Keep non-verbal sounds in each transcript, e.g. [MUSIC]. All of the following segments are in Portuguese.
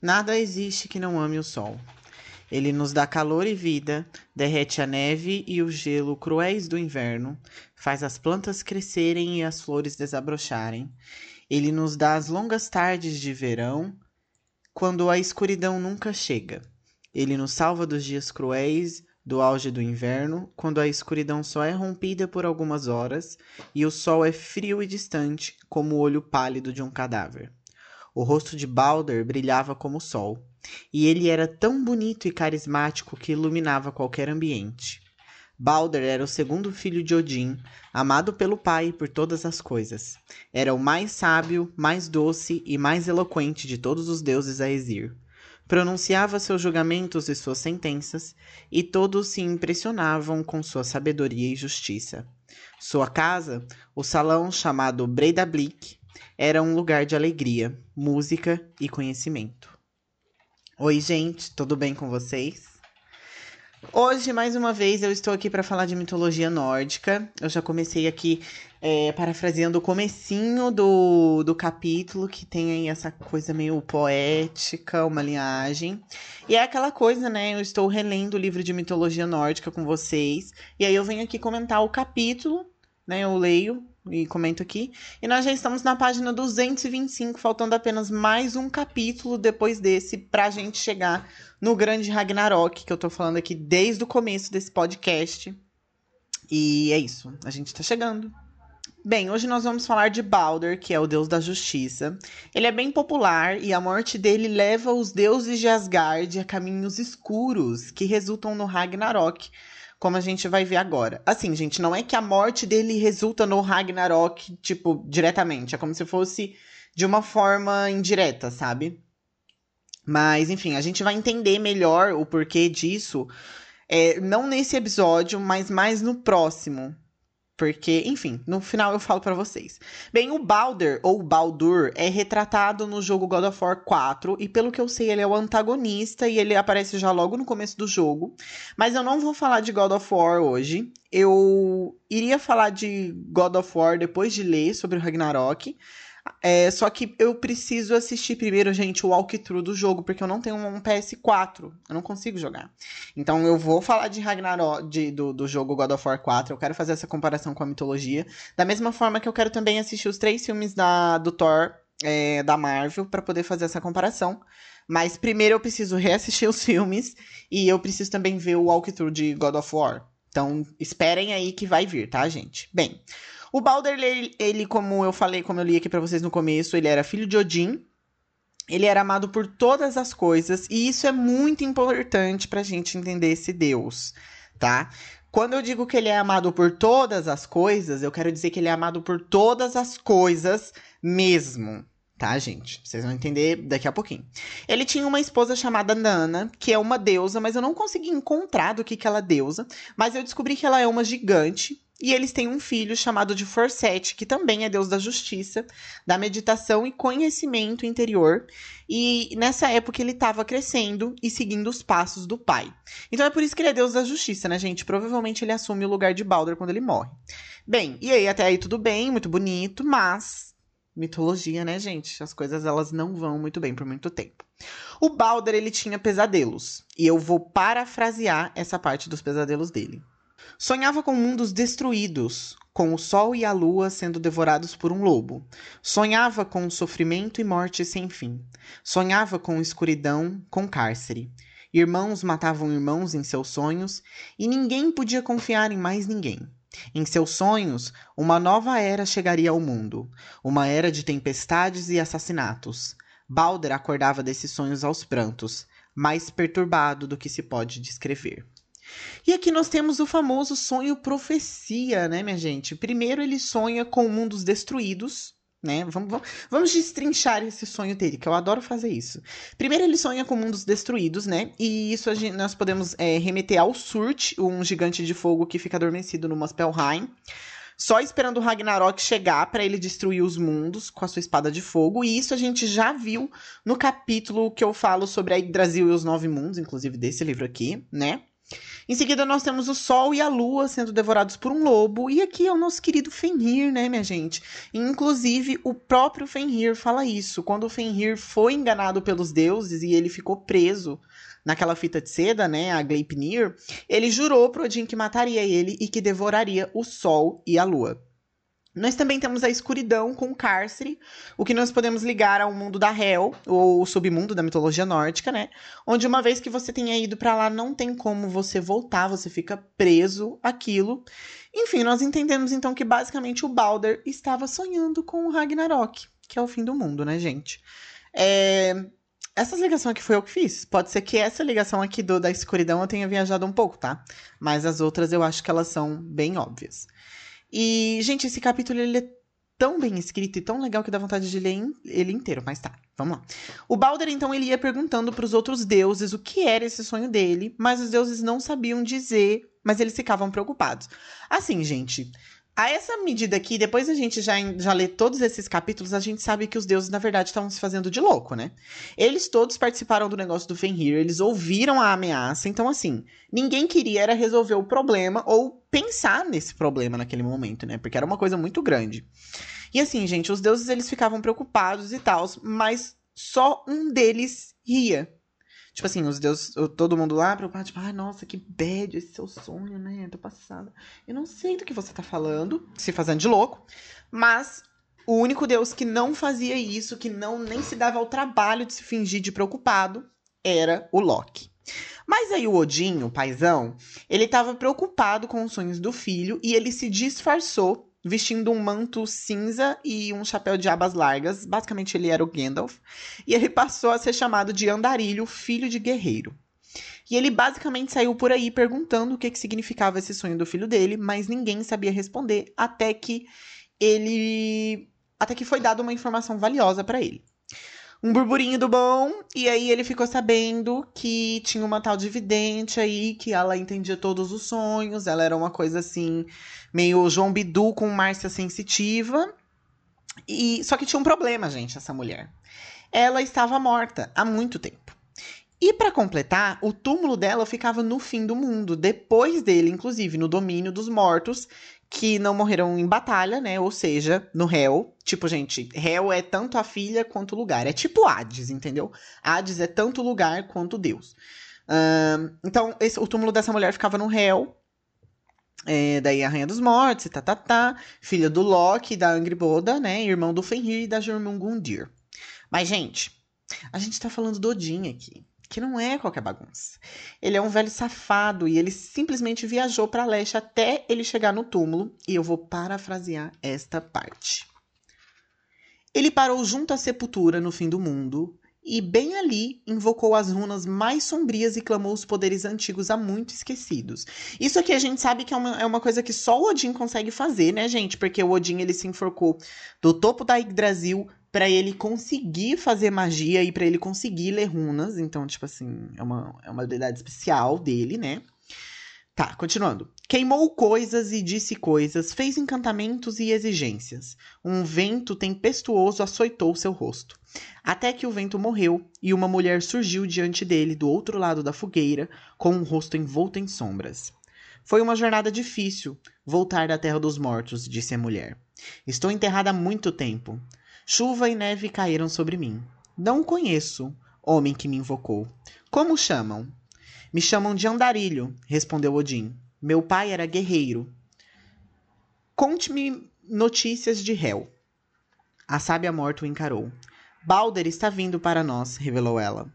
Nada existe que não ame o sol. Ele nos dá calor e vida, derrete a neve e o gelo cruéis do inverno, faz as plantas crescerem e as flores desabrocharem. Ele nos dá as longas tardes de verão, quando a escuridão nunca chega. Ele nos salva dos dias cruéis do auge do inverno, quando a escuridão só é rompida por algumas horas e o sol é frio e distante, como o olho pálido de um cadáver. O rosto de Balder brilhava como o sol, e ele era tão bonito e carismático que iluminava qualquer ambiente. Balder era o segundo filho de Odin, amado pelo pai por todas as coisas. Era o mais sábio, mais doce e mais eloquente de todos os deuses a Exir. Pronunciava seus julgamentos e suas sentenças, e todos se impressionavam com sua sabedoria e justiça. Sua casa, o salão chamado Breidablik, era um lugar de alegria, música e conhecimento. Oi, gente, tudo bem com vocês? Hoje, mais uma vez, eu estou aqui para falar de mitologia nórdica. Eu já comecei aqui é, parafraseando o comecinho do, do capítulo, que tem aí essa coisa meio poética, uma linhagem. E é aquela coisa, né? Eu estou relendo o livro de mitologia nórdica com vocês. E aí eu venho aqui comentar o capítulo, né? Eu leio e comento aqui. E nós já estamos na página 225, faltando apenas mais um capítulo depois desse pra gente chegar no grande Ragnarok, que eu tô falando aqui desde o começo desse podcast. E é isso, a gente tá chegando. Bem, hoje nós vamos falar de Balder, que é o deus da justiça. Ele é bem popular e a morte dele leva os deuses de Asgard a caminhos escuros que resultam no Ragnarok, como a gente vai ver agora. Assim, gente, não é que a morte dele resulta no Ragnarok, tipo, diretamente. É como se fosse de uma forma indireta, sabe? Mas, enfim, a gente vai entender melhor o porquê disso. É, não nesse episódio, mas mais no próximo. Porque, enfim, no final eu falo para vocês. Bem, o Balder, ou Baldur, é retratado no jogo God of War 4. E pelo que eu sei, ele é o antagonista e ele aparece já logo no começo do jogo. Mas eu não vou falar de God of War hoje. Eu iria falar de God of War depois de ler sobre o Ragnarok. É, só que eu preciso assistir primeiro, gente, o walkthrough do jogo, porque eu não tenho um PS4. Eu não consigo jogar. Então eu vou falar de Ragnarok, de, do, do jogo God of War 4. Eu quero fazer essa comparação com a mitologia. Da mesma forma que eu quero também assistir os três filmes da, do Thor é, da Marvel para poder fazer essa comparação. Mas primeiro eu preciso reassistir os filmes e eu preciso também ver o walkthrough de God of War. Então esperem aí que vai vir, tá, gente? Bem. O Balder, ele, ele, como eu falei, como eu li aqui para vocês no começo, ele era filho de Odin. Ele era amado por todas as coisas, e isso é muito importante pra gente entender esse Deus, tá? Quando eu digo que ele é amado por todas as coisas, eu quero dizer que ele é amado por todas as coisas mesmo, tá, gente? Vocês vão entender daqui a pouquinho. Ele tinha uma esposa chamada Nana, que é uma deusa, mas eu não consegui encontrar do que, que ela é deusa, mas eu descobri que ela é uma gigante e eles têm um filho chamado de Forsete, que também é deus da justiça, da meditação e conhecimento interior. E nessa época ele estava crescendo e seguindo os passos do pai. Então é por isso que ele é deus da justiça, né, gente? Provavelmente ele assume o lugar de Balder quando ele morre. Bem, e aí até aí tudo bem, muito bonito, mas mitologia, né, gente? As coisas elas não vão muito bem por muito tempo. O Balder ele tinha pesadelos, e eu vou parafrasear essa parte dos pesadelos dele. Sonhava com mundos destruídos, com o sol e a lua sendo devorados por um lobo. Sonhava com sofrimento e morte sem fim. Sonhava com escuridão, com cárcere. Irmãos matavam irmãos em seus sonhos e ninguém podia confiar em mais ninguém. Em seus sonhos, uma nova era chegaria ao mundo, uma era de tempestades e assassinatos. Balder acordava desses sonhos aos prantos, mais perturbado do que se pode descrever. E aqui nós temos o famoso sonho profecia, né, minha gente? Primeiro ele sonha com mundos destruídos, né? Vamos, vamos, vamos destrinchar esse sonho dele, que eu adoro fazer isso. Primeiro ele sonha com mundos destruídos, né? E isso gente, nós podemos é, remeter ao Surt, um gigante de fogo que fica adormecido no Muspelheim só esperando o Ragnarok chegar para ele destruir os mundos com a sua espada de fogo. E isso a gente já viu no capítulo que eu falo sobre a Yggdrasil e os Nove Mundos, inclusive desse livro aqui, né? Em seguida, nós temos o Sol e a Lua sendo devorados por um lobo. E aqui é o nosso querido Fenrir, né, minha gente? Inclusive, o próprio Fenrir fala isso. Quando o Fenrir foi enganado pelos deuses e ele ficou preso naquela fita de seda, né, a Gleipnir, ele jurou pro Odin que mataria ele e que devoraria o Sol e a Lua. Nós também temos a escuridão com o cárcere, o que nós podemos ligar ao mundo da Hel, ou submundo da mitologia nórdica, né? Onde uma vez que você tenha ido para lá, não tem como você voltar, você fica preso aquilo. Enfim, nós entendemos então que basicamente o Balder estava sonhando com o Ragnarok, que é o fim do mundo, né, gente? É... Essa ligação aqui foi eu que fiz. Pode ser que essa ligação aqui do, da escuridão eu tenha viajado um pouco, tá? Mas as outras eu acho que elas são bem óbvias. E, gente, esse capítulo ele é tão bem escrito e tão legal que dá vontade de ler ele inteiro, mas tá, vamos lá. O Balder, então, ele ia perguntando para os outros deuses o que era esse sonho dele, mas os deuses não sabiam dizer, mas eles ficavam preocupados. Assim, gente, a essa medida aqui, depois a gente já, já lê todos esses capítulos, a gente sabe que os deuses, na verdade, estavam se fazendo de louco, né? Eles todos participaram do negócio do Fenrir, eles ouviram a ameaça, então, assim, ninguém queria era resolver o problema ou pensar nesse problema naquele momento, né? Porque era uma coisa muito grande. E assim, gente, os deuses, eles ficavam preocupados e tal, mas só um deles ria. Tipo assim, os deuses, todo mundo lá preocupado, tipo, ai, ah, nossa, que bad esse seu sonho, né? Tô passada. Eu não sei do que você tá falando, se fazendo de louco, mas o único deus que não fazia isso, que não nem se dava ao trabalho de se fingir de preocupado, era o Loki. Mas aí o Odin, o paizão, ele estava preocupado com os sonhos do filho e ele se disfarçou vestindo um manto cinza e um chapéu de abas largas. Basicamente, ele era o Gandalf. E ele passou a ser chamado de Andarilho, filho de guerreiro. E ele basicamente saiu por aí perguntando o que, que significava esse sonho do filho dele, mas ninguém sabia responder até que ele. até que foi dada uma informação valiosa para ele um burburinho do bom, e aí ele ficou sabendo que tinha uma tal de vidente aí, que ela entendia todos os sonhos, ela era uma coisa assim, meio João Bidu com Márcia Sensitiva. E só que tinha um problema, gente, essa mulher. Ela estava morta há muito tempo. E para completar, o túmulo dela ficava no fim do mundo, depois dele, inclusive, no domínio dos mortos, que não morreram em batalha, né? Ou seja, no réu. Tipo, gente, réu é tanto a filha quanto o lugar. É tipo Hades, entendeu? Hades é tanto lugar quanto Deus. Então, esse, o túmulo dessa mulher ficava no réu. É, daí a Rainha dos Mortos, tá, tá, tá. Filha do Loki, da Angriboda, né? Irmão do Fenrir e da Jormungundir. Mas, gente, a gente tá falando do Odin aqui que não é qualquer bagunça. Ele é um velho safado e ele simplesmente viajou para leste até ele chegar no túmulo, e eu vou parafrasear esta parte. Ele parou junto à sepultura no fim do mundo, e bem ali invocou as runas mais sombrias e clamou os poderes antigos há muito esquecidos. Isso aqui a gente sabe que é uma, é uma coisa que só o Odin consegue fazer, né, gente? Porque o Odin ele se enforcou do topo da Yggdrasil para ele conseguir fazer magia e para ele conseguir ler runas. Então, tipo assim, é uma, é uma habilidade especial dele, né? Tá, continuando. Queimou coisas e disse coisas, fez encantamentos e exigências. Um vento tempestuoso açoitou seu rosto. Até que o vento morreu e uma mulher surgiu diante dele do outro lado da fogueira, com um rosto envolto em sombras. Foi uma jornada difícil voltar da terra dos mortos, disse a mulher. Estou enterrada há muito tempo. Chuva e neve caíram sobre mim. Não conheço, homem que me invocou. Como chamam? Me chamam de Andarilho, respondeu Odin. Meu pai era guerreiro. Conte-me notícias de Hel. A sábia morta o encarou. Balder está vindo para nós, revelou ela.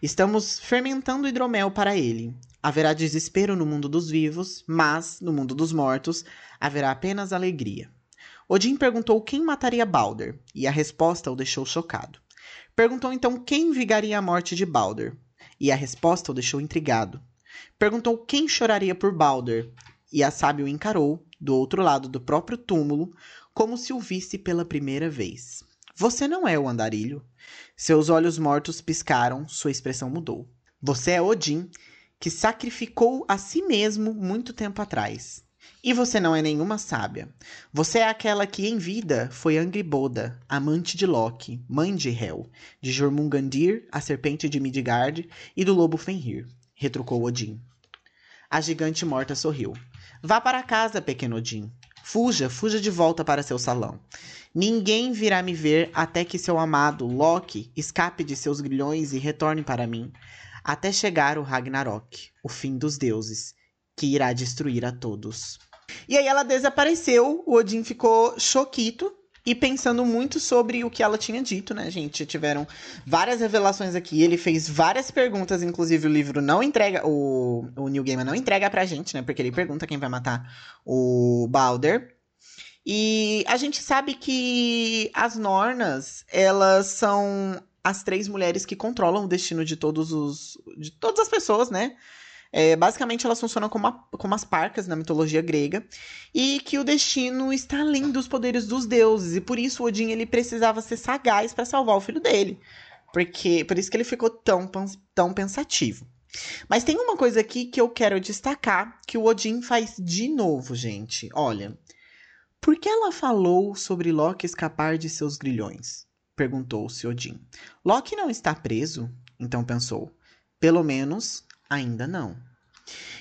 Estamos fermentando hidromel para ele. Haverá desespero no mundo dos vivos, mas, no mundo dos mortos, haverá apenas alegria. Odin perguntou quem mataria Balder, e a resposta o deixou chocado. Perguntou então quem vingaria a morte de Balder, e a resposta o deixou intrigado. Perguntou quem choraria por Balder, e a sábia o encarou, do outro lado do próprio túmulo, como se o visse pela primeira vez. Você não é o andarilho. Seus olhos mortos piscaram, sua expressão mudou. Você é Odin, que sacrificou a si mesmo muito tempo atrás. E você não é nenhuma sábia. Você é aquela que em vida foi Angriboda, amante de Loki, mãe de Hel, de Jormungandir, a serpente de Midgard, e do lobo Fenrir, retrucou Odin. A gigante morta sorriu. Vá para casa, pequeno Odin. Fuja, fuja de volta para seu salão. Ninguém virá me ver até que seu amado Loki escape de seus grilhões e retorne para mim, até chegar o Ragnarok, o fim dos deuses, que irá destruir a todos. E aí ela desapareceu, o Odin ficou choquito e pensando muito sobre o que ela tinha dito, né, gente? Tiveram várias revelações aqui. Ele fez várias perguntas, inclusive o livro não entrega. O, o New Gamer não entrega pra gente, né? Porque ele pergunta quem vai matar o Balder. E a gente sabe que as Nornas, elas são as três mulheres que controlam o destino de todos os. de todas as pessoas, né? É, basicamente, elas funcionam como, a, como as parcas na mitologia grega. E que o destino está além dos poderes dos deuses. E por isso Odin ele precisava ser sagaz para salvar o filho dele. Porque, por isso que ele ficou tão, tão pensativo. Mas tem uma coisa aqui que eu quero destacar que o Odin faz de novo, gente. Olha. Por que ela falou sobre Loki escapar de seus grilhões? Perguntou-se Odin. Loki não está preso? Então pensou. Pelo menos Ainda não.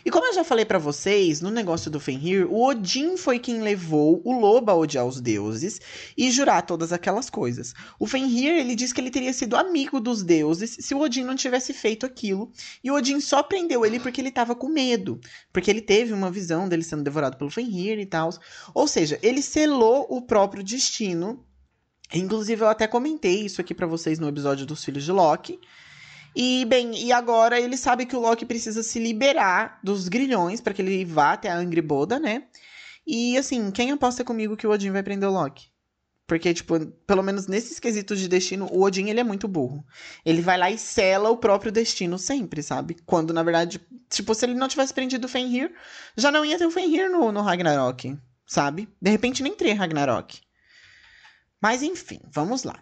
E como eu já falei para vocês, no negócio do Fenrir, o Odin foi quem levou o lobo a odiar os deuses e jurar todas aquelas coisas. O Fenrir, ele diz que ele teria sido amigo dos deuses se o Odin não tivesse feito aquilo. E o Odin só prendeu ele porque ele estava com medo. Porque ele teve uma visão dele sendo devorado pelo Fenrir e tal. Ou seja, ele selou o próprio destino. Inclusive, eu até comentei isso aqui para vocês no episódio dos Filhos de Loki e, bem, e agora ele sabe que o Loki precisa se liberar dos grilhões para que ele vá até a Angriboda, né? E, assim, quem aposta comigo que o Odin vai prender o Loki? Porque, tipo, pelo menos nesses quesitos de destino, o Odin, ele é muito burro. Ele vai lá e sela o próprio destino sempre, sabe? Quando, na verdade, tipo, se ele não tivesse prendido o Fenrir, já não ia ter o Fenrir no, no Ragnarok, sabe? De repente nem teria Ragnarok. Mas, enfim, vamos lá.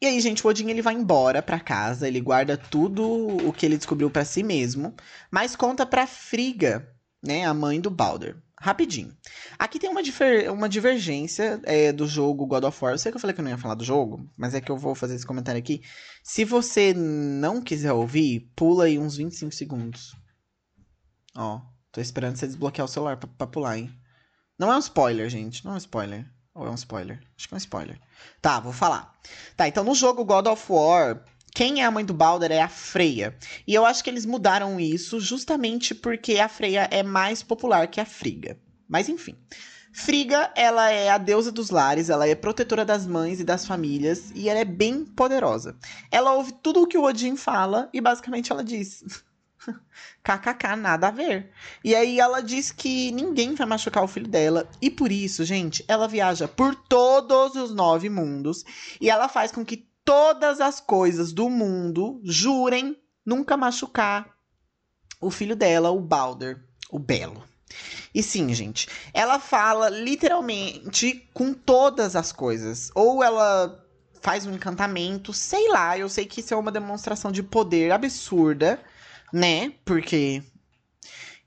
E aí, gente, o Odin ele vai embora para casa, ele guarda tudo o que ele descobriu para si mesmo, mas conta para Friga, né, a mãe do Balder. Rapidinho. Aqui tem uma, difer uma divergência é, do jogo God of War. Eu sei que eu falei que eu não ia falar do jogo, mas é que eu vou fazer esse comentário aqui. Se você não quiser ouvir, pula aí uns 25 segundos. Ó, tô esperando você desbloquear o celular pra, pra pular, hein? Não é um spoiler, gente. Não é um spoiler. Ou é um spoiler? Acho que é um spoiler. Tá, vou falar. Tá, então no jogo God of War, quem é a mãe do Balder é a Freya. E eu acho que eles mudaram isso justamente porque a Freya é mais popular que a Friga. Mas enfim. Friga, ela é a deusa dos lares, ela é protetora das mães e das famílias e ela é bem poderosa. Ela ouve tudo o que o Odin fala e basicamente ela diz: [LAUGHS] [LAUGHS] KKK, nada a ver. E aí ela diz que ninguém vai machucar o filho dela. E por isso, gente, ela viaja por todos os nove mundos. E ela faz com que todas as coisas do mundo jurem nunca machucar o filho dela, o Balder, o Belo. E sim, gente, ela fala literalmente com todas as coisas. Ou ela faz um encantamento, sei lá, eu sei que isso é uma demonstração de poder absurda né? Porque.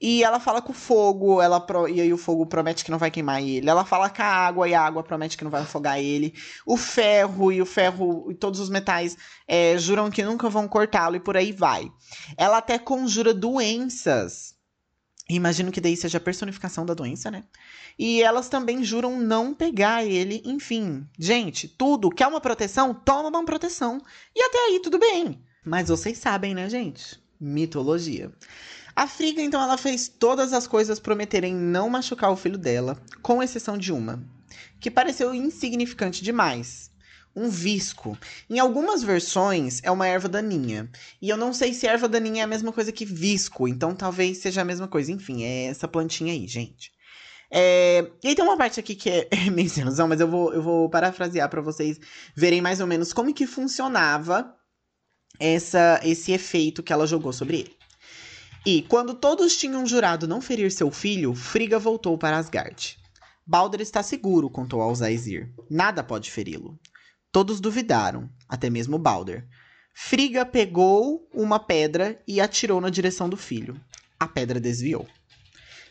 E ela fala com o fogo, ela pro... e aí o fogo promete que não vai queimar ele. Ela fala com a água e a água promete que não vai afogar ele. O ferro e o ferro e todos os metais é, juram que nunca vão cortá-lo e por aí vai. Ela até conjura doenças. Imagino que daí seja a personificação da doença, né? E elas também juram não pegar ele, enfim. Gente, tudo. Quer uma proteção? Toma uma proteção. E até aí tudo bem. Mas vocês sabem, né, gente? Mitologia. A Friga, então, ela fez todas as coisas prometerem não machucar o filho dela, com exceção de uma, que pareceu insignificante demais. Um visco. Em algumas versões é uma erva daninha. E eu não sei se erva daninha é a mesma coisa que visco, então talvez seja a mesma coisa. Enfim, é essa plantinha aí, gente. É... E aí tem uma parte aqui que é, [LAUGHS] é meio sem mas eu vou, eu vou parafrasear para vocês verem mais ou menos como que funcionava essa, esse efeito que ela jogou sobre ele. E quando todos tinham jurado não ferir seu filho, Friga voltou para Asgard. Balder está seguro, contou Alzaizir. Nada pode feri-lo. Todos duvidaram, até mesmo Balder. Friga pegou uma pedra e atirou na direção do filho. A pedra desviou.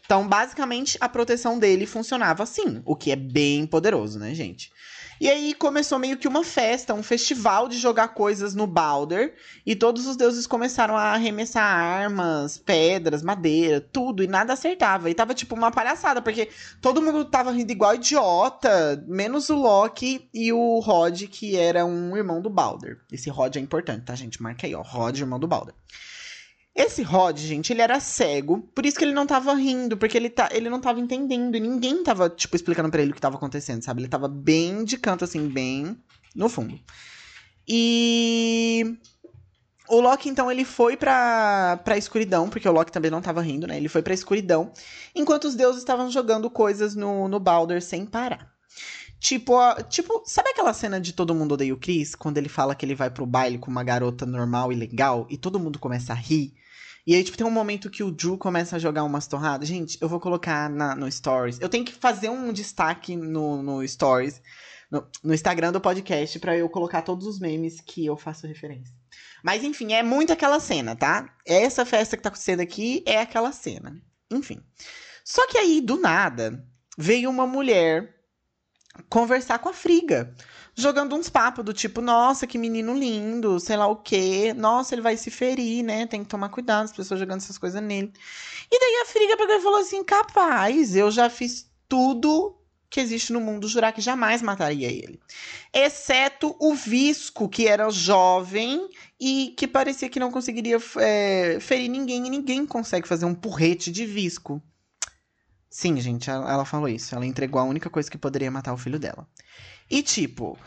Então, basicamente, a proteção dele funcionava assim, o que é bem poderoso, né, gente? E aí começou meio que uma festa, um festival de jogar coisas no Balder. E todos os deuses começaram a arremessar armas, pedras, madeira, tudo. E nada acertava. E tava tipo uma palhaçada, porque todo mundo tava rindo igual idiota, menos o Loki e o Rod, que era um irmão do Balder. Esse Rod é importante, tá, gente? Marca aí, ó. Rod, irmão do Balder. Esse Rod, gente, ele era cego, por isso que ele não tava rindo, porque ele, tá, ele não tava entendendo e ninguém tava, tipo, explicando para ele o que tava acontecendo, sabe? Ele tava bem de canto, assim, bem no fundo. E. O Loki, então, ele foi pra, pra escuridão, porque o Loki também não tava rindo, né? Ele foi pra escuridão, enquanto os deuses estavam jogando coisas no, no Balder sem parar. Tipo, tipo, sabe aquela cena de Todo Mundo Odeia o Chris? Quando ele fala que ele vai pro baile com uma garota normal e legal e todo mundo começa a rir? E aí, tipo, tem um momento que o Drew começa a jogar umas torradas. Gente, eu vou colocar na, no Stories. Eu tenho que fazer um destaque no, no Stories, no, no Instagram do podcast, para eu colocar todos os memes que eu faço referência. Mas, enfim, é muito aquela cena, tá? Essa festa que tá acontecendo aqui é aquela cena. Enfim. Só que aí, do nada, veio uma mulher conversar com a Friga jogando uns papos do tipo, nossa, que menino lindo, sei lá o quê. Nossa, ele vai se ferir, né? Tem que tomar cuidado, as pessoas jogando essas coisas nele. E daí a Friga pegou e falou assim: capaz, eu já fiz tudo que existe no mundo, jurar que jamais mataria ele. Exceto o Visco, que era jovem e que parecia que não conseguiria é, ferir ninguém, e ninguém consegue fazer um porrete de Visco. Sim, gente, ela, falou isso. Ela entregou a única coisa que poderia matar o filho dela. E tipo,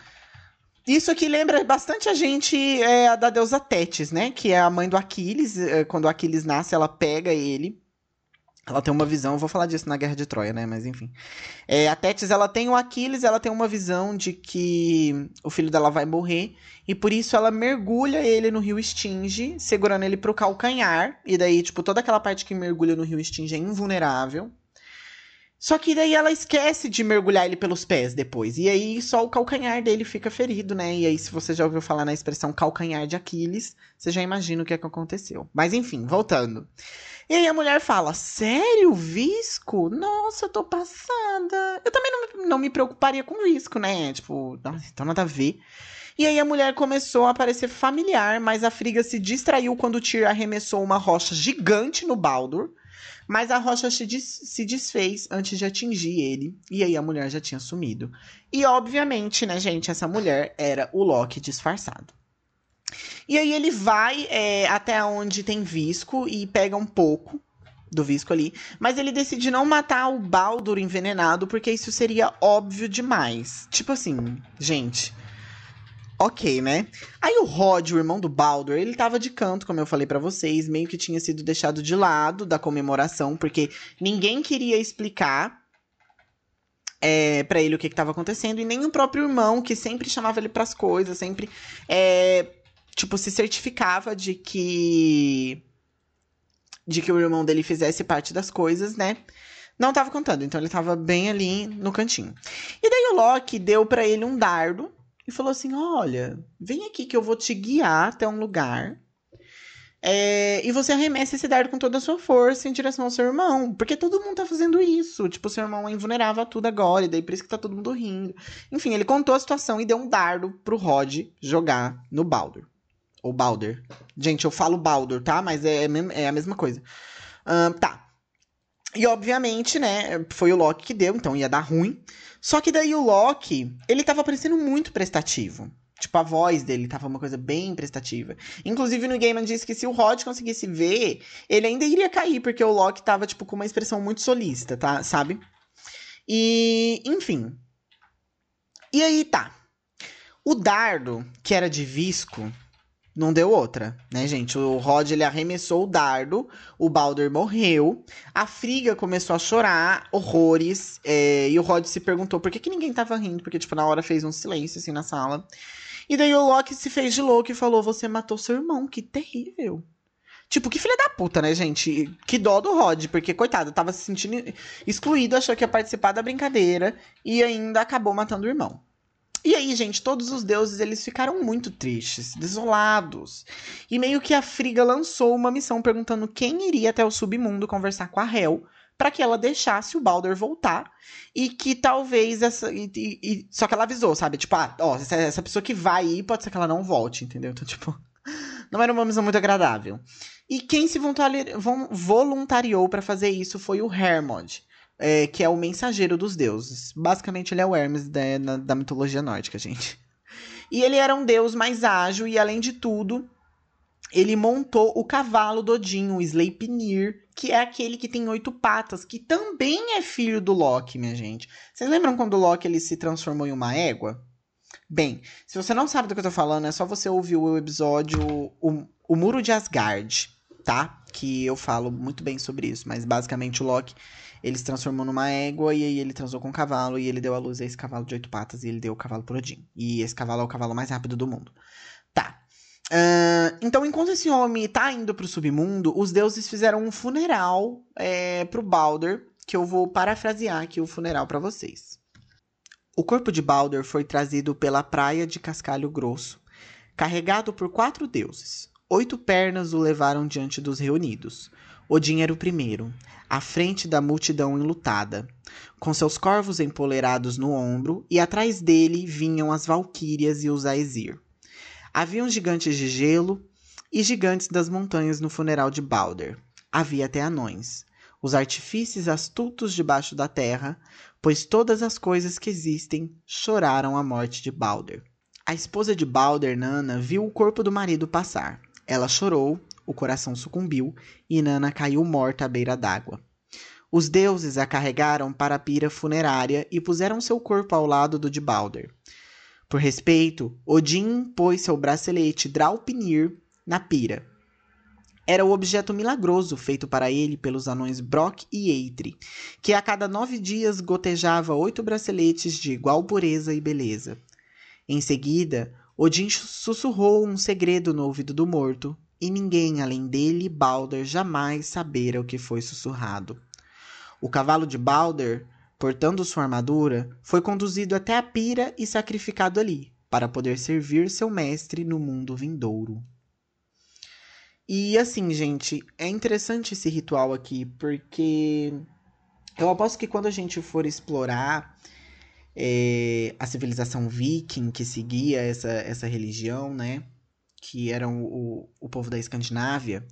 isso aqui lembra bastante a gente é, da deusa Tétis, né? Que é a mãe do Aquiles. É, quando o Aquiles nasce, ela pega ele. Ela tem uma visão, vou falar disso na Guerra de Troia, né? Mas enfim. É, a Tétis, ela tem o Aquiles, ela tem uma visão de que o filho dela vai morrer. E por isso ela mergulha ele no rio Stinge, segurando ele pro calcanhar. E daí, tipo, toda aquela parte que mergulha no rio Stinge é invulnerável. Só que daí ela esquece de mergulhar ele pelos pés depois. E aí só o calcanhar dele fica ferido, né? E aí, se você já ouviu falar na expressão calcanhar de Aquiles, você já imagina o que é que aconteceu. Mas enfim, voltando. E aí a mulher fala: Sério, visco? Nossa, eu tô passada. Eu também não, não me preocuparia com visco, né? Tipo, então nada a ver. E aí a mulher começou a parecer familiar, mas a Friga se distraiu quando o Tyr arremessou uma rocha gigante no Baldur mas a rocha se, des se desfez antes de atingir ele. E aí a mulher já tinha sumido. E obviamente, né, gente, essa mulher era o Loki disfarçado. E aí ele vai é, até onde tem visco e pega um pouco do visco ali. Mas ele decide não matar o Baldur envenenado, porque isso seria óbvio demais. Tipo assim, gente. Ok, né? Aí o Rod, o irmão do Baldur, ele tava de canto, como eu falei para vocês, meio que tinha sido deixado de lado da comemoração, porque ninguém queria explicar é, para ele o que estava acontecendo, e nem o próprio irmão, que sempre chamava ele pras coisas, sempre, é, tipo, se certificava de que. de que o irmão dele fizesse parte das coisas, né? Não tava contando, então ele tava bem ali no cantinho. E daí o Loki deu para ele um dardo e falou assim: Olha, vem aqui que eu vou te guiar até um lugar. É, e você arremessa esse dardo com toda a sua força em direção ao seu irmão. Porque todo mundo tá fazendo isso. Tipo, seu irmão é invulnerável a tudo agora. E daí por isso que tá todo mundo rindo. Enfim, ele contou a situação e deu um dardo pro Rod jogar no Baldur. Ou Balder. Gente, eu falo Baldur, tá? Mas é, é a mesma coisa. Uh, tá. E obviamente, né, foi o Loki que deu, então ia dar ruim. Só que daí o Loki, ele tava parecendo muito prestativo. Tipo, a voz dele tava uma coisa bem prestativa. Inclusive, no Gaiman disse que se o Rod conseguisse ver, ele ainda iria cair, porque o Loki tava, tipo, com uma expressão muito solista, tá? Sabe? E, enfim. E aí, tá. O dardo, que era de visco, não deu outra, né, gente? O Rod ele arremessou o dardo, o Balder morreu, a Friga começou a chorar horrores, é, e o Rod se perguntou por que, que ninguém tava rindo, porque, tipo, na hora fez um silêncio assim na sala. E daí o Loki se fez de louco e falou: Você matou seu irmão, que terrível. Tipo, que filha da puta, né, gente? Que dó do Rod, porque, coitado, tava se sentindo excluído, achou que ia participar da brincadeira e ainda acabou matando o irmão. E aí, gente, todos os deuses eles ficaram muito tristes, desolados. E meio que a Friga lançou uma missão perguntando quem iria até o submundo conversar com a Hel para que ela deixasse o Balder voltar e que talvez essa. E, e, só que ela avisou, sabe? Tipo, ah, ó, essa, essa pessoa que vai ir pode ser que ela não volte, entendeu? Então, tipo. [LAUGHS] Não era uma missão muito agradável. E quem se voluntariou para fazer isso foi o Hermod, é, que é o mensageiro dos deuses. Basicamente, ele é o Hermes da, na, da mitologia nórdica, gente. E ele era um deus mais ágil e, além de tudo, ele montou o cavalo do Odin, o Sleipnir, que é aquele que tem oito patas, que também é filho do Loki, minha gente. Vocês lembram quando o Loki ele se transformou em uma égua? Bem, se você não sabe do que eu tô falando, é só você ouvir o episódio O, o Muro de Asgard, tá? Que eu falo muito bem sobre isso, mas basicamente o Loki ele se transformou numa égua e aí ele transou com um cavalo e ele deu à luz a esse cavalo de oito patas e ele deu o cavalo pro Odin. E esse cavalo é o cavalo mais rápido do mundo. Tá. Uh, então, enquanto esse homem tá indo pro submundo, os deuses fizeram um funeral é, pro Balder, que eu vou parafrasear aqui o funeral para vocês. O corpo de Balder foi trazido pela praia de Cascalho Grosso, carregado por quatro deuses. Oito pernas o levaram diante dos reunidos. Odin era o primeiro, à frente da multidão enlutada, com seus corvos empolerados no ombro, e atrás dele vinham as valquírias e os Aesir. Haviam gigantes de gelo e gigantes das montanhas no funeral de Balder. Havia até anões, os artifícios astutos debaixo da terra, pois todas as coisas que existem choraram a morte de Balder. A esposa de Balder, Nana, viu o corpo do marido passar. Ela chorou o coração sucumbiu e Nana caiu morta à beira d'água. Os deuses a carregaram para a pira funerária e puseram seu corpo ao lado do de Balder. Por respeito, Odin pôs seu bracelete Draupnir na pira. Era o objeto milagroso feito para ele pelos anões Brock e Eitri, que a cada nove dias gotejava oito braceletes de igual pureza e beleza. Em seguida, Odin sussurrou um segredo no ouvido do morto, e ninguém além dele, Balder, jamais sabera o que foi sussurrado. O cavalo de Balder, portando sua armadura, foi conduzido até a pira e sacrificado ali, para poder servir seu mestre no mundo vindouro. E assim, gente, é interessante esse ritual aqui, porque eu aposto que quando a gente for explorar é, a civilização viking que seguia essa, essa religião, né? que eram o, o povo da Escandinávia,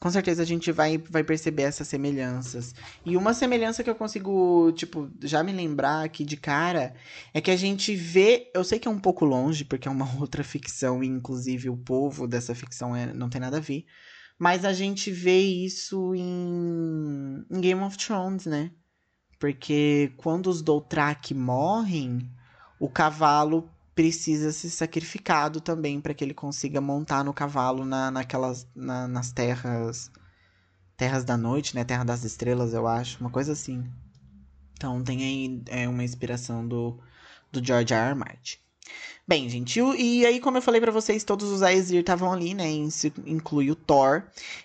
com certeza a gente vai, vai perceber essas semelhanças. E uma semelhança que eu consigo, tipo, já me lembrar aqui de cara é que a gente vê. Eu sei que é um pouco longe, porque é uma [LAUGHS] outra ficção, e inclusive o povo dessa ficção é, não tem nada a ver. Mas a gente vê isso em, em Game of Thrones, né? Porque quando os Dothrak morrem, o cavalo precisa ser sacrificado também para que ele consiga montar no cavalo na, naquelas na, nas terras terras da noite, né? Terra das estrelas, eu acho, uma coisa assim. Então tem aí é, uma inspiração do, do George R. R. Martin. Bem, gente, e aí, como eu falei para vocês, todos os Aesir estavam ali, né? Inclui o Thor.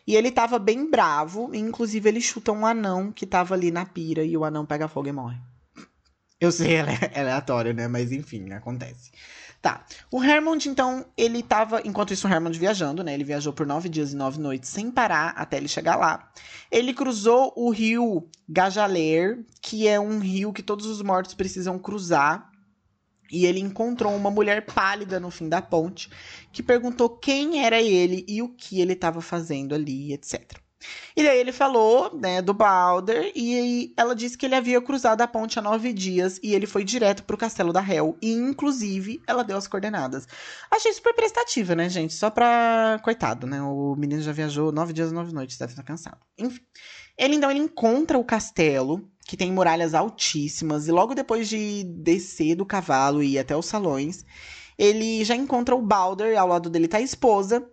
E ele tava bem bravo, inclusive ele chuta um anão que tava ali na pira e o anão pega fogo e morre. Eu sei, ela é aleatório, né? Mas enfim, acontece. Tá. O Hermond, então, ele tava. Enquanto isso, o Hermond viajando, né? Ele viajou por nove dias e nove noites sem parar até ele chegar lá. Ele cruzou o rio Gajaler, que é um rio que todos os mortos precisam cruzar. E ele encontrou uma mulher pálida no fim da ponte, que perguntou quem era ele e o que ele estava fazendo ali, etc. E daí ele falou, né, do Balder, e ela disse que ele havia cruzado a ponte há nove dias e ele foi direto pro castelo da Hel. E, inclusive, ela deu as coordenadas. Achei super prestativa, né, gente? Só pra. Coitado, né? O menino já viajou nove dias e nove noites, deve estar cansado. Enfim. Ele então ele encontra o castelo, que tem muralhas altíssimas, e logo depois de descer do cavalo e ir até os salões, ele já encontra o Balder, ao lado dele tá a esposa,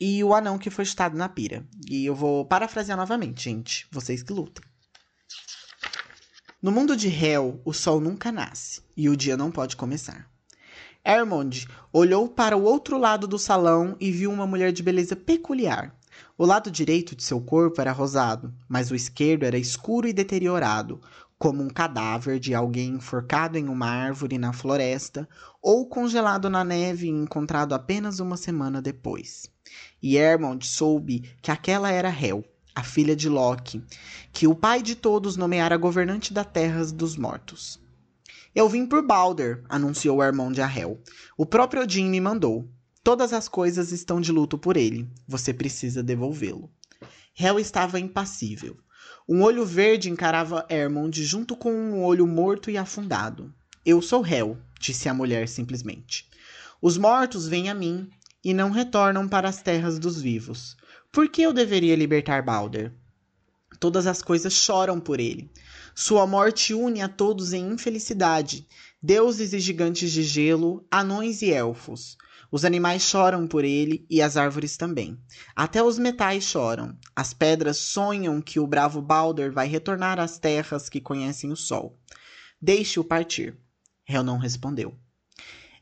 e o anão que foi chutado na pira. E eu vou parafrasear novamente, gente. Vocês que lutem. No mundo de Hel, o sol nunca nasce e o dia não pode começar. Hermond olhou para o outro lado do salão e viu uma mulher de beleza peculiar. O lado direito de seu corpo era rosado, mas o esquerdo era escuro e deteriorado, como um cadáver de alguém enforcado em uma árvore na floresta ou congelado na neve e encontrado apenas uma semana depois. E Hermond soube que aquela era Hel, a filha de Loki, que o pai de todos nomeara governante da terra dos mortos. Eu vim por Balder, anunciou Hermon de Arrel. O próprio Odin me mandou. Todas as coisas estão de luto por ele. Você precisa devolvê-lo. Hel estava impassível. Um olho verde encarava Hermond junto com um olho morto e afundado. Eu sou Hel, disse a mulher simplesmente. Os mortos vêm a mim e não retornam para as terras dos vivos. Por que eu deveria libertar Balder? Todas as coisas choram por ele. Sua morte une a todos em infelicidade. Deuses e gigantes de gelo, anões e elfos. Os animais choram por ele e as árvores também. Até os metais choram. As pedras sonham que o bravo Balder vai retornar às terras que conhecem o sol. Deixe-o partir. Hel não respondeu.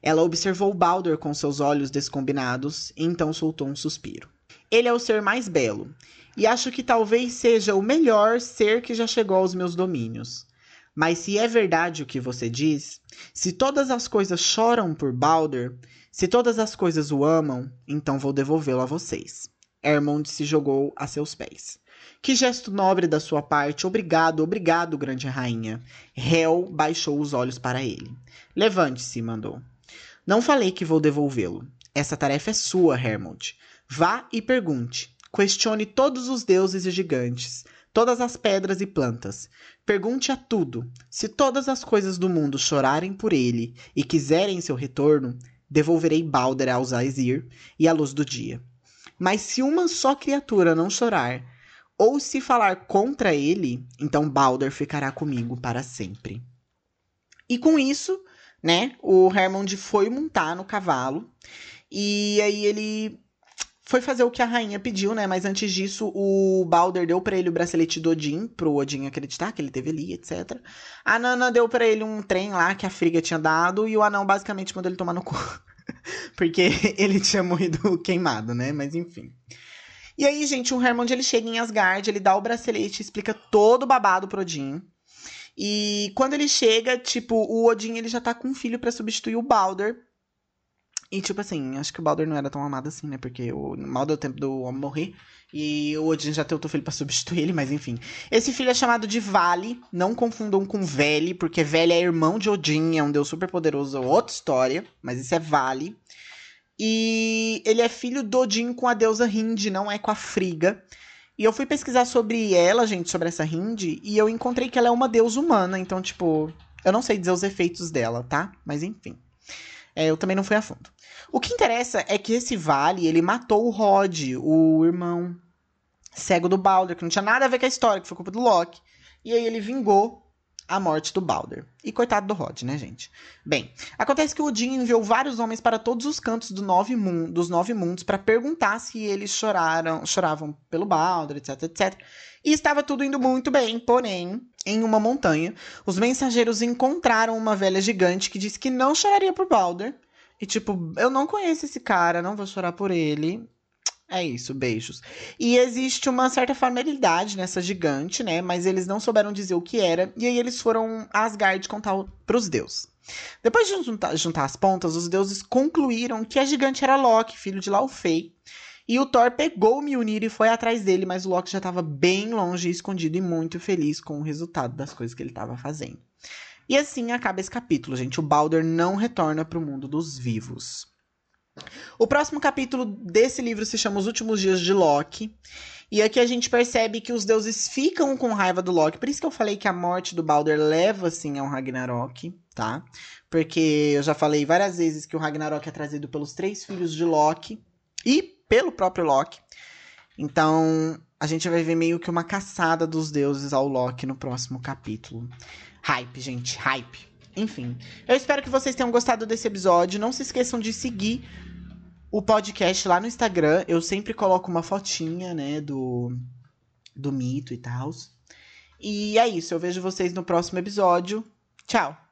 Ela observou Balder com seus olhos descombinados e então soltou um suspiro. Ele é o ser mais belo, e acho que talvez seja o melhor ser que já chegou aos meus domínios. Mas se é verdade o que você diz, se todas as coisas choram por Balder, se todas as coisas o amam, então vou devolvê-lo a vocês. Hermond se jogou a seus pés. Que gesto nobre da sua parte. Obrigado, obrigado, grande rainha. Hel baixou os olhos para ele. Levante-se, mandou. Não falei que vou devolvê-lo. Essa tarefa é sua, Hermond. Vá e pergunte. Questione todos os deuses e gigantes, todas as pedras e plantas. Pergunte a tudo. Se todas as coisas do mundo chorarem por ele e quiserem seu retorno, devolverei Balder aos Aesir e à luz do dia. Mas se uma só criatura não chorar, ou se falar contra ele, então Balder ficará comigo para sempre. E com isso, né, o Hermond foi montar no cavalo, e aí ele foi fazer o que a rainha pediu, né? Mas antes disso, o Balder deu para ele o bracelete do Odin, pro Odin acreditar que ele teve ali, etc. A Nana deu para ele um trem lá que a Friga tinha dado e o anão basicamente mandou ele tomar no cu. [LAUGHS] Porque [LAUGHS] ele tinha morrido queimado, né? Mas enfim. E aí, gente, o Hermond ele chega em Asgard, ele dá o bracelete, explica todo o babado pro Odin. E quando ele chega, tipo, o Odin ele já tá com um filho para substituir o Balder. E, tipo assim, acho que o Baldur não era tão amado assim, né? Porque o mal deu tempo do homem morrer. E o Odin já tem outro filho pra substituir ele, mas enfim. Esse filho é chamado de Vale. Não confundam com Vele, porque Vele é irmão de Odin, é um deus super poderoso, outra história. Mas esse é Vale. E ele é filho do Odin com a deusa Hind, não é com a Friga. E eu fui pesquisar sobre ela, gente, sobre essa Hind, e eu encontrei que ela é uma deusa humana. Então, tipo, eu não sei dizer os efeitos dela, tá? Mas enfim. É, eu também não fui a fundo. O que interessa é que esse vale, ele matou o Rod, o irmão cego do Balder, que não tinha nada a ver com a história, que foi culpa do Loki. E aí ele vingou a morte do Balder. E coitado do Rod, né, gente? Bem, acontece que o Odin enviou vários homens para todos os cantos do nove dos nove mundos para perguntar se eles choraram, choravam pelo Balder, etc, etc. E estava tudo indo muito bem, porém, em uma montanha, os mensageiros encontraram uma velha gigante que disse que não choraria por Balder. E tipo, eu não conheço esse cara, não vou chorar por ele. É isso, beijos. E existe uma certa familiaridade nessa gigante, né? Mas eles não souberam dizer o que era. E aí eles foram a Asgard contar pros deuses. Depois de juntar, juntar as pontas, os deuses concluíram que a gigante era Loki, filho de Laufey. E o Thor pegou o Mjolnir e foi atrás dele, mas o Loki já estava bem longe, escondido e muito feliz com o resultado das coisas que ele estava fazendo. E assim acaba esse capítulo, gente. O Balder não retorna para o mundo dos vivos. O próximo capítulo desse livro se chama Os Últimos Dias de Loki. E aqui a gente percebe que os deuses ficam com raiva do Loki. Por isso que eu falei que a morte do Balder leva, assim, ao Ragnarok, tá? Porque eu já falei várias vezes que o Ragnarok é trazido pelos três filhos de Loki. E pelo próprio Loki. Então, a gente vai ver meio que uma caçada dos deuses ao Loki no próximo capítulo. Hype, gente, hype. Enfim, eu espero que vocês tenham gostado desse episódio. Não se esqueçam de seguir o podcast lá no Instagram. Eu sempre coloco uma fotinha, né, do, do mito e tal. E é isso, eu vejo vocês no próximo episódio. Tchau!